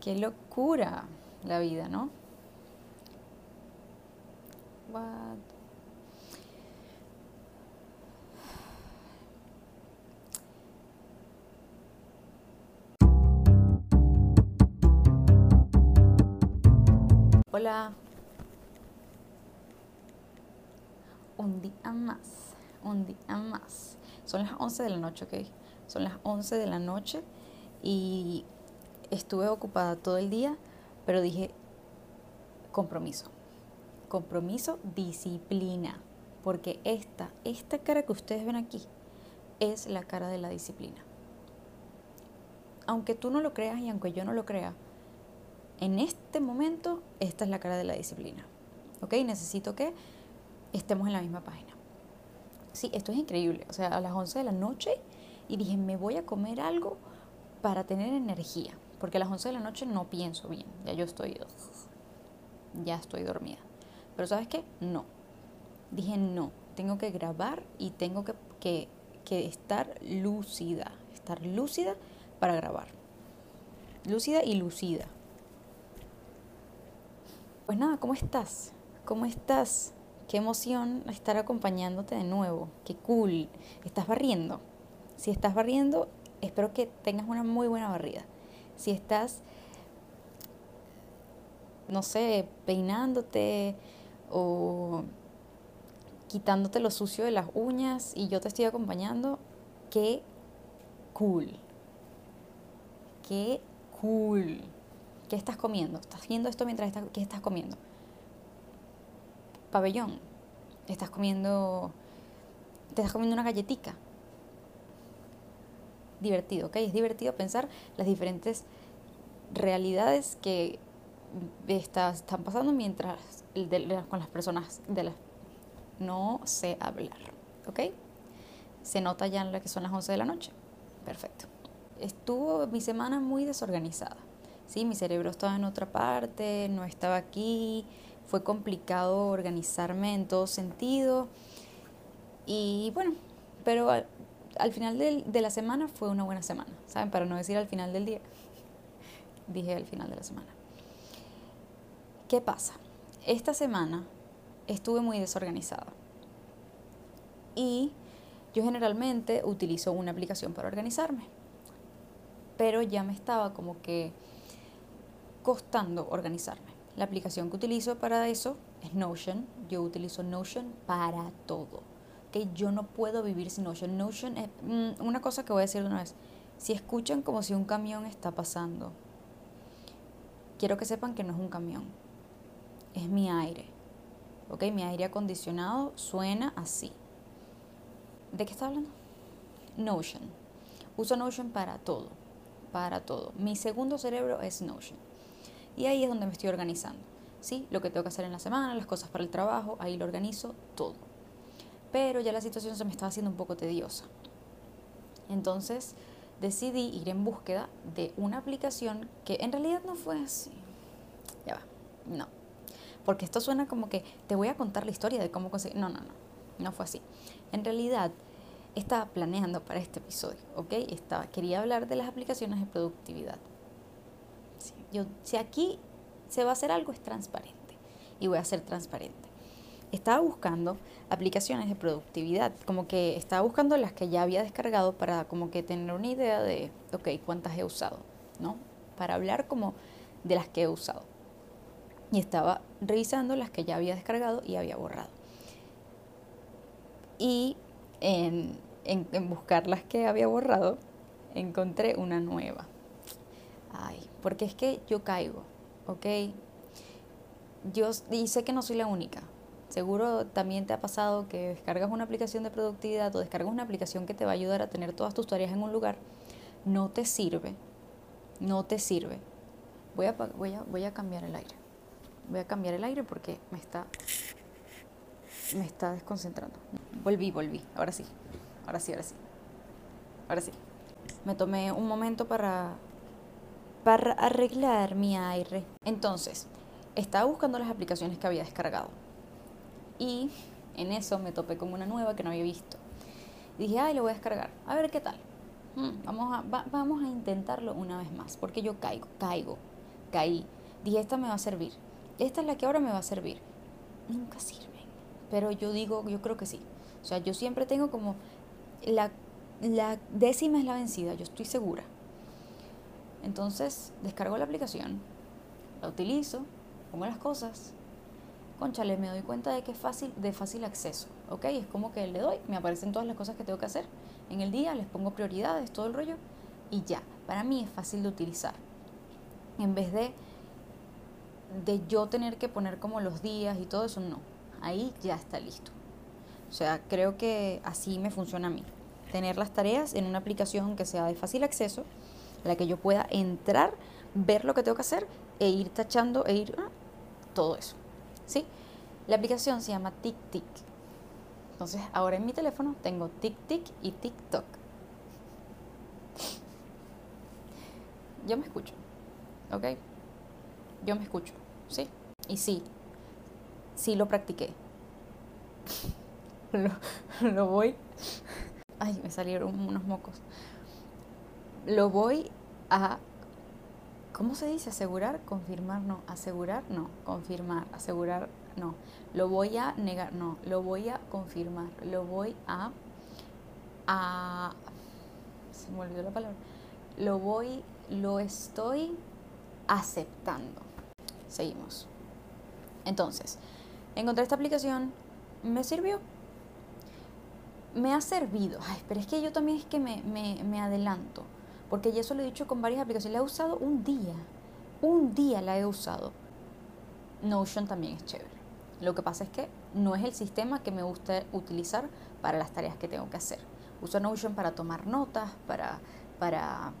Qué locura la vida, ¿no? Hola. Un día más, un día más. Son las 11 de la noche, ¿ok? Son las 11 de la noche y estuve ocupada todo el día, pero dije, compromiso. Compromiso, disciplina. Porque esta, esta cara que ustedes ven aquí es la cara de la disciplina. Aunque tú no lo creas y aunque yo no lo crea, en este momento esta es la cara de la disciplina. ¿Ok? Necesito que estemos en la misma página. Sí, esto es increíble. O sea, a las 11 de la noche y dije, me voy a comer algo para tener energía. Porque a las 11 de la noche no pienso bien. Ya yo estoy, ya estoy dormida. Pero ¿sabes qué? No. Dije, no, tengo que grabar y tengo que, estar lúcida. Estar lúcida para grabar. Lúcida y lucida. Pues nada, ¿cómo estás? ¿Cómo estás? Qué emoción estar acompañándote de nuevo. Qué cool. ¿Estás barriendo? Si estás barriendo, espero que tengas una muy buena barrida. Si estás, no sé, peinándote o quitándote lo sucio de las uñas y yo te estoy acompañando, qué cool. Qué cool. ¿Qué estás comiendo? ¿Estás viendo esto mientras estás, qué estás comiendo? Pabellón. Estás comiendo, te estás comiendo una galletica. Divertido, ¿ok? Es divertido pensar las diferentes realidades que están pasando mientras con las personas de las no sé hablar, ¿ok? Se nota ya en la que son las 11 de la noche. Perfecto. Estuvo mi semana muy desorganizada ¿sí? Mi cerebro estaba en otra parte, no estaba aquí, fue complicado organizarme en todo sentido. Y bueno, pero al, final de la semana fue una buena semana, ¿saben? Para no decir al final del día, dije al final de la semana. ¿Qué pasa? Esta semana estuve muy desorganizada. Y yo generalmente utilizo una aplicación para organizarme. Pero ya me estaba como que costando organizarme. La aplicación que utilizo para eso es Notion. Yo utilizo Notion para todo. Que yo no puedo vivir sin Notion. Notion es mm, una cosa que voy a decir de una vez. Si escuchan como si un camión está pasando, quiero que sepan que no es un camión. Es mi aire. ¿Ok? Mi aire acondicionado suena así. ¿De qué está hablando? Notion. Uso Notion para todo. Para todo. Mi segundo cerebro es Notion. Y ahí es donde me estoy organizando. ¿sí? Lo que tengo que hacer en la semana, las cosas para el trabajo, ahí lo organizo todo. Pero ya la situación se me estaba haciendo un poco tediosa. Entonces decidí ir en búsqueda de una aplicación que en realidad no fue así. Ya va, no. Porque esto suena como que te voy a contar la historia de cómo conseguir. No, no, no. No fue así. En realidad estaba planeando para este episodio, ¿ok? Estaba, quería hablar de las aplicaciones de productividad. Yo, si aquí se va a hacer algo es transparente y voy a ser transparente. Estaba buscando aplicaciones de productividad, como que estaba buscando las que ya había descargado para como que tener una idea de, ok, cuántas he usado, ¿no? Para hablar como de las que he usado. Y estaba revisando las que ya había descargado y había borrado. Y en, buscar las que había borrado, encontré una nueva. Ay, porque es que yo caigo, ¿ok? Yo y sé que no soy la única. Seguro también te ha pasado que descargas una aplicación de productividad o descargas una aplicación que te va a ayudar a tener todas tus tareas en un lugar. No te sirve. No te sirve. Voy a, cambiar el aire. Voy a cambiar el aire porque me está, me está desconcentrando. Volví, volví. Ahora sí. Ahora sí, ahora sí. Ahora sí. Me tomé un momento para para arreglar mi aire. Entonces, estaba buscando las aplicaciones que había descargado. Y en eso me topé con una nueva que no había visto. dije, ay, lo voy a descargar. A ver qué tal. Hmm, vamos, a, vamos a intentarlo una vez más. Porque yo caigo, caigo. caí. Dije, esta me va a servir. Esta es la que ahora me va a servir. Nunca sirven. Pero yo digo, yo creo que sí. O sea, yo siempre tengo como la, la décima es la vencida, yo estoy segura. Entonces, descargo la aplicación, la utilizo, pongo las cosas. Conchale, me doy cuenta de que es fácil, de fácil acceso. ¿Ok? Es como que le doy, me aparecen todas las cosas que tengo que hacer en el día, les pongo prioridades, todo el rollo, y ya. Para mí es fácil de utilizar. En vez de, de yo tener que poner como los días y todo eso, no. Ahí ya está listo. O sea, creo que así me funciona a mí. Tener las tareas en una aplicación que sea de fácil acceso, la que yo pueda entrar, ver lo que tengo que hacer e ir tachando e ir ah, todo eso. ¿Sí? La aplicación se llama TikTik. Entonces, ahora en mi teléfono tengo TikTik y TikTok. Yo me escucho. ¿Ok? Yo me escucho. ¿Sí? Y sí. Sí lo practiqué. lo, lo voy. Ay, me salieron unos mocos. Lo voy a ¿Cómo se dice? Asegurar, confirmar, no. Asegurar, no. Confirmar, asegurar, no. Lo voy a negar, no. Lo voy a confirmar. Lo voy a... a se me olvidó la palabra. Lo voy, lo estoy aceptando. Seguimos. Entonces, encontré esta aplicación, me sirvió. Me ha servido. Ay, pero es que yo también es que me, me, me adelanto. Porque ya eso lo he dicho con varias aplicaciones. La he usado un día. Un día la he usado. Notion también es chévere. Lo que pasa es que no es el sistema que me gusta utilizar para las tareas que tengo que hacer. Uso Notion para tomar notas, para, para,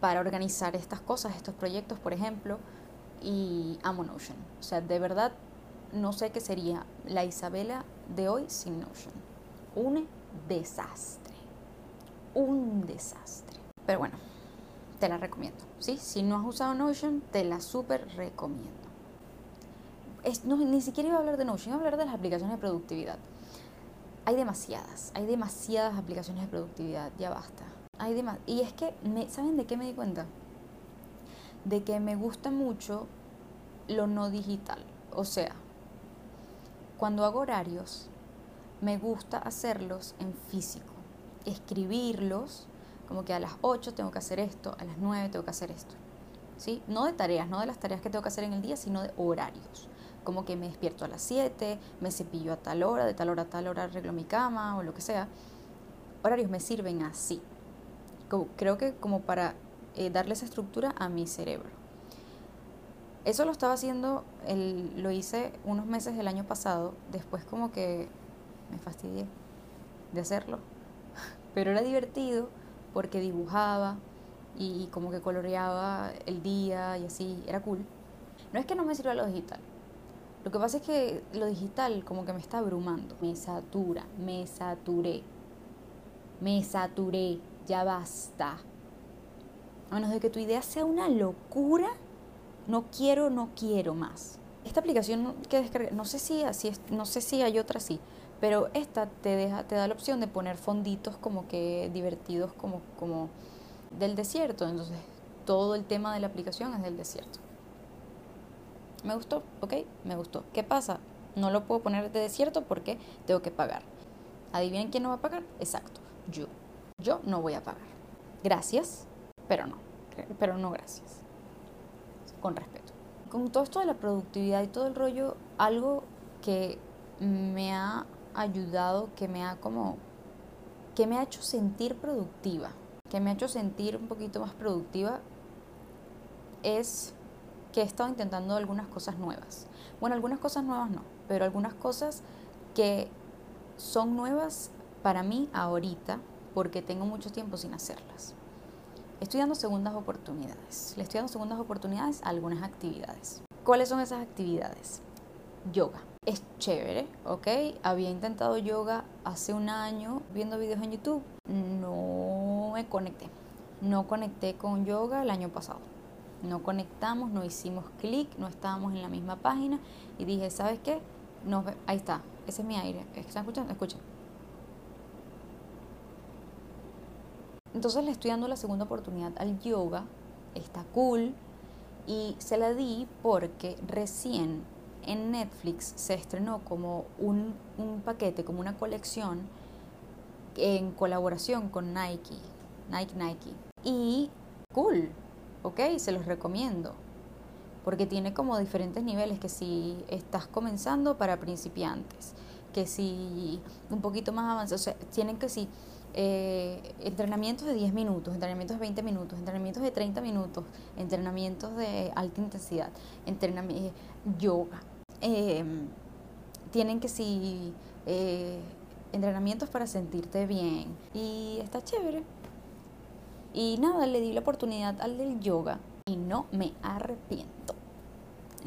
para organizar estas cosas, estos proyectos, por ejemplo. Y amo Notion. O sea, de verdad no sé qué sería la Isabela de hoy sin Notion. Un desastre. Un desastre. Pero bueno, te la recomiendo. ¿sí? Si no has usado Notion, te la súper recomiendo. Es, no, ni siquiera iba a hablar de Notion, iba a hablar de las aplicaciones de productividad. Hay demasiadas, hay demasiadas aplicaciones de productividad, ya basta. Hay y es que, me, ¿saben de qué me di cuenta? De que me gusta mucho lo no digital. O sea, cuando hago horarios, me gusta hacerlos en físico, escribirlos como que a las 8 tengo que hacer esto, a las 9 tengo que hacer esto. ¿Sí? No de tareas, no de las tareas que tengo que hacer en el día, sino de horarios. Como que me despierto a las 7, me cepillo a tal hora, de tal hora a tal hora arreglo mi cama o lo que sea. Horarios me sirven así. creo que como para eh, darle esa estructura a mi cerebro. Eso lo estaba haciendo, el, lo hice unos meses del año pasado, después como que me fastidié de hacerlo. Pero era divertido porque dibujaba y como que coloreaba el día y así, era cool. No es que no me sirva lo digital. Lo que pasa es que lo digital como que me está abrumando, me satura, me saturé. Me saturé, ya basta. A menos de que tu idea sea una locura, no quiero, no quiero más. Esta aplicación que descargué, no sé si así no sé si hay otra así, pero esta te, da la opción de poner fonditos como que divertidos como, como del desierto. Entonces, todo el tema de la aplicación es del desierto. Me gustó, ¿ok? Me gustó. ¿Qué pasa? No lo puedo poner de desierto porque tengo que pagar. ¿Adivinen quién no va a pagar? Exacto, yo. Yo no voy a pagar. Gracias, pero no. Pero no gracias. Con respeto. Con todo esto de la productividad y todo el rollo, algo que me ha ayudado, que me ha como, que me ha hecho sentir productiva, que me ha hecho sentir un poquito más productiva, es que he estado intentando algunas cosas nuevas. Bueno, algunas cosas nuevas no, pero algunas cosas que son nuevas para mí ahorita, porque tengo mucho tiempo sin hacerlas. Estoy dando segundas oportunidades. Le estoy dando segundas oportunidades a algunas actividades. ¿Cuáles son esas actividades? Yoga es chévere, ¿ok? Había intentado yoga hace un año viendo videos en YouTube. No me conecté. No conecté con yoga el año pasado. No conectamos, no hicimos clic, no estábamos en la misma página y dije, ¿sabes qué? Ahí está, ese es mi aire. ¿Están escuchando? Escuchen. Entonces le estoy dando la segunda oportunidad al yoga. Está cool. Y se la di porque recién en Netflix se estrenó como un, un paquete, como una colección en colaboración con Nike, Nike Nike. Y cool, ok, se los recomiendo. Porque tiene como diferentes niveles, que si estás comenzando para principiantes, que si un poquito más avanzado, o sea, tienen que si eh, entrenamientos de 10 minutos, entrenamientos de 20 minutos, entrenamientos de 30 minutos, entrenamientos de alta intensidad, entrenamiento, yoga. Em, tienen que si eh, entrenamientos para sentirte bien y está chévere. Y nada, le di la oportunidad al del yoga y no me arrepiento.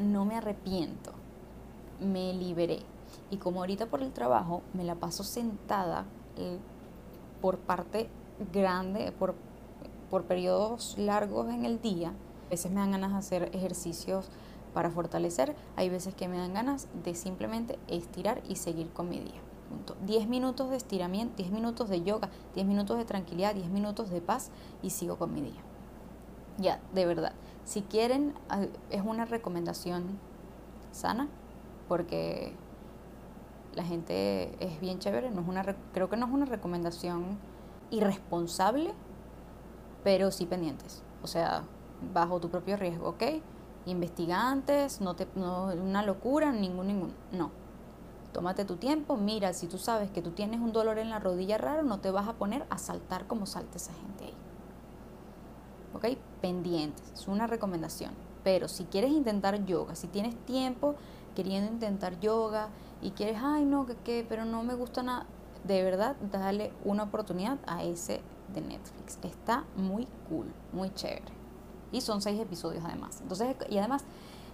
No me arrepiento. Me liberé. Y como ahorita por el trabajo me la paso sentada eh, por parte grande, por, por periodos largos en el día, a veces me dan ganas de hacer ejercicios para fortalecer, hay veces que me dan ganas de simplemente estirar y seguir con mi día. 10 minutos de estiramiento, 10 minutos de yoga, 10 minutos de tranquilidad, 10 minutos de paz y sigo con mi día. Ya, de verdad. Si quieren, ah, es una recomendación sana porque la gente es bien chévere, no es una, creo que no es una recomendación irresponsable, pero sí pendientes. O sea, bajo tu propio riesgo, ¿ok? Investiga antes, no te, no, una locura, ningún, ningún, no Tómate tu tiempo, mira, si tú sabes que tú tienes un dolor en la rodilla raro, no te vas a poner a saltar como salta esa gente ahí. ¿Ok? Pendientes, es una recomendación. Pero si quieres intentar yoga, si tienes tiempo queriendo intentar yoga y quieres, ay no, que qué, pero no me gusta nada, de verdad, dale una oportunidad a ese de Netflix. Está muy cool, muy chévere. Y son seis episodios además. Entonces, y además,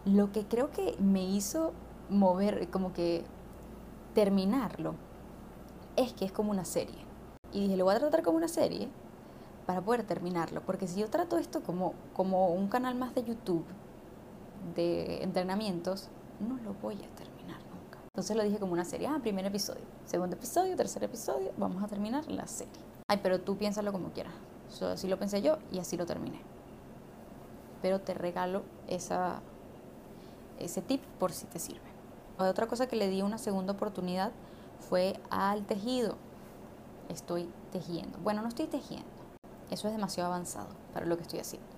lo que creo que me hizo mover, como que terminarlo es que es como una serie. Y dije, lo voy a tratar como una serie para poder terminarlo. Porque si yo trato esto como, como un canal más de YouTube, de entrenamientos, no lo voy a terminar nunca. Entonces lo dije como una serie. Ah, primer episodio, segundo episodio, tercer episodio, vamos a terminar la serie. Ay, pero tú piénsalo como quieras. así lo pensé yo y así lo terminé. Pero te regalo esa, ese tip por si te sirve. Otra cosa que le di una segunda oportunidad fue al tejido. Estoy tejiendo. Bueno, no estoy tejiendo. Eso es demasiado avanzado para lo que estoy haciendo.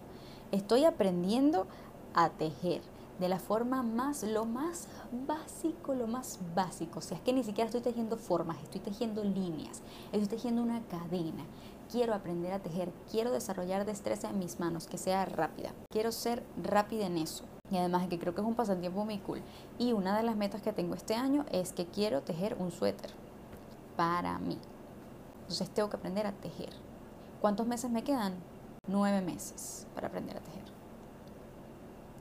Estoy aprendiendo a tejer de la forma más, lo más básico, lo más básico. O sea, es que ni siquiera estoy tejiendo formas, estoy tejiendo líneas, estoy tejiendo una cadena. Quiero aprender a tejer, quiero desarrollar destreza en mis manos, que sea rápida. Quiero ser rápida en eso. Y además que creo que es un pasatiempo muy cool. Y una de las metas que tengo este año es que quiero tejer un suéter para mí. Entonces tengo que aprender a tejer. ¿Cuántos meses me quedan? Nueve meses para aprender a tejer.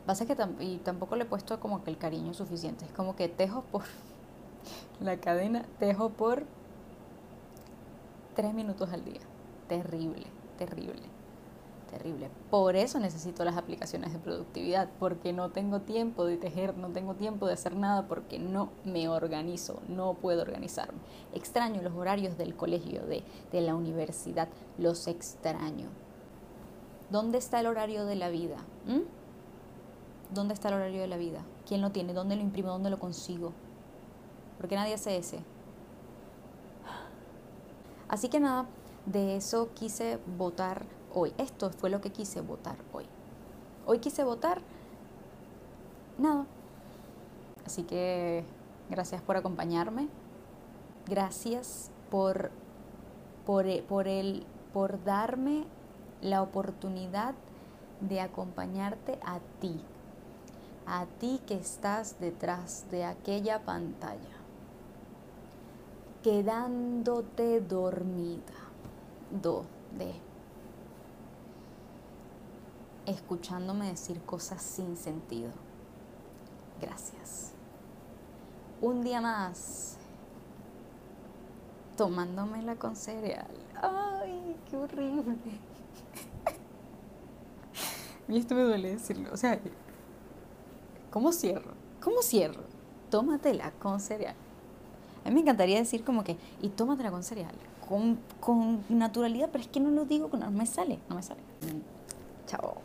Pasa que y tampoco le he puesto como que el cariño suficiente. Es como que tejo por la cadena, tejo por tres minutos al día. Terrible, terrible terrible. Por eso necesito las aplicaciones de productividad, porque no tengo tiempo de tejer, no tengo tiempo de hacer nada, porque no me organizo, no puedo organizarme. Extraño los horarios del colegio, de, de la universidad, los extraño. ¿Dónde está el horario de la vida? ¿Mm? ¿Dónde está el horario de la vida? ¿Quién lo tiene? ¿Dónde lo imprimo? ¿Dónde lo consigo? Porque nadie hace ese. Así que nada, de eso quise votar hoy. Esto fue lo que quise votar hoy. Hoy quise votar nada. Así que gracias por acompañarme. Gracias por, por, por, el, por darme la oportunidad de acompañarte a ti. A ti que estás detrás de aquella pantalla. Quedándote dormida. Do, de escuchándome decir cosas sin sentido. Gracias. Un día más tomándomela con cereal. ¡Ay, qué horrible! Y esto me duele decirlo. O sea, ¿cómo cierro? ¿Cómo cierro? Tómatela con cereal. A mí me encantaría decir como que, y tómatela con cereal, con, con naturalidad, pero es que no lo digo, no me sale, no me sale. Chao.